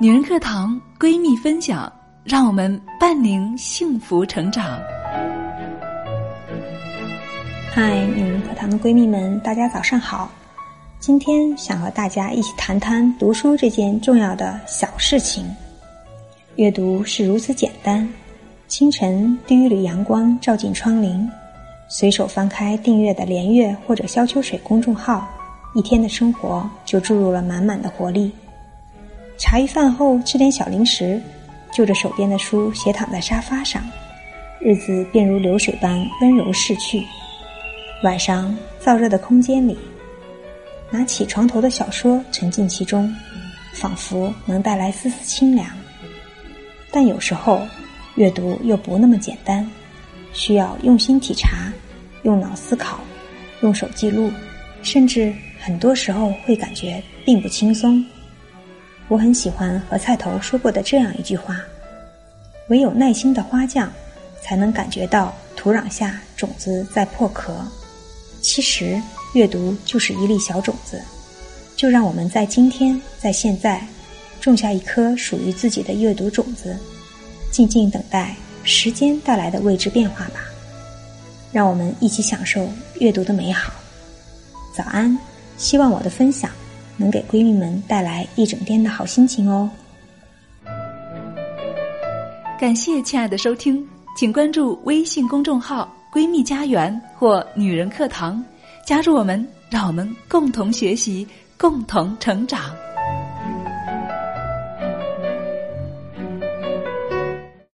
女人课堂闺蜜分享，让我们伴您幸福成长。嗨，女人课堂的闺蜜们，大家早上好！今天想和大家一起谈谈读书这件重要的小事情。阅读是如此简单，清晨第一缕阳光照进窗棂，随手翻开订阅的连月或者萧秋水公众号，一天的生活就注入了满满的活力。茶余饭后吃点小零食，就着手边的书斜躺在沙发上，日子便如流水般温柔逝去。晚上燥热的空间里，拿起床头的小说沉浸其中，仿佛能带来丝丝清凉。但有时候，阅读又不那么简单，需要用心体察，用脑思考，用手记录，甚至很多时候会感觉并不轻松。我很喜欢何菜头说过的这样一句话：“唯有耐心的花匠，才能感觉到土壤下种子在破壳。”其实，阅读就是一粒小种子，就让我们在今天，在现在，种下一颗属于自己的阅读种子，静静等待时间带来的未知变化吧。让我们一起享受阅读的美好。早安，希望我的分享。能给闺蜜们带来一整天的好心情哦！感谢亲爱的收听，请关注微信公众号“闺蜜家园”或“女人课堂”，加入我们，让我们共同学习，共同成长。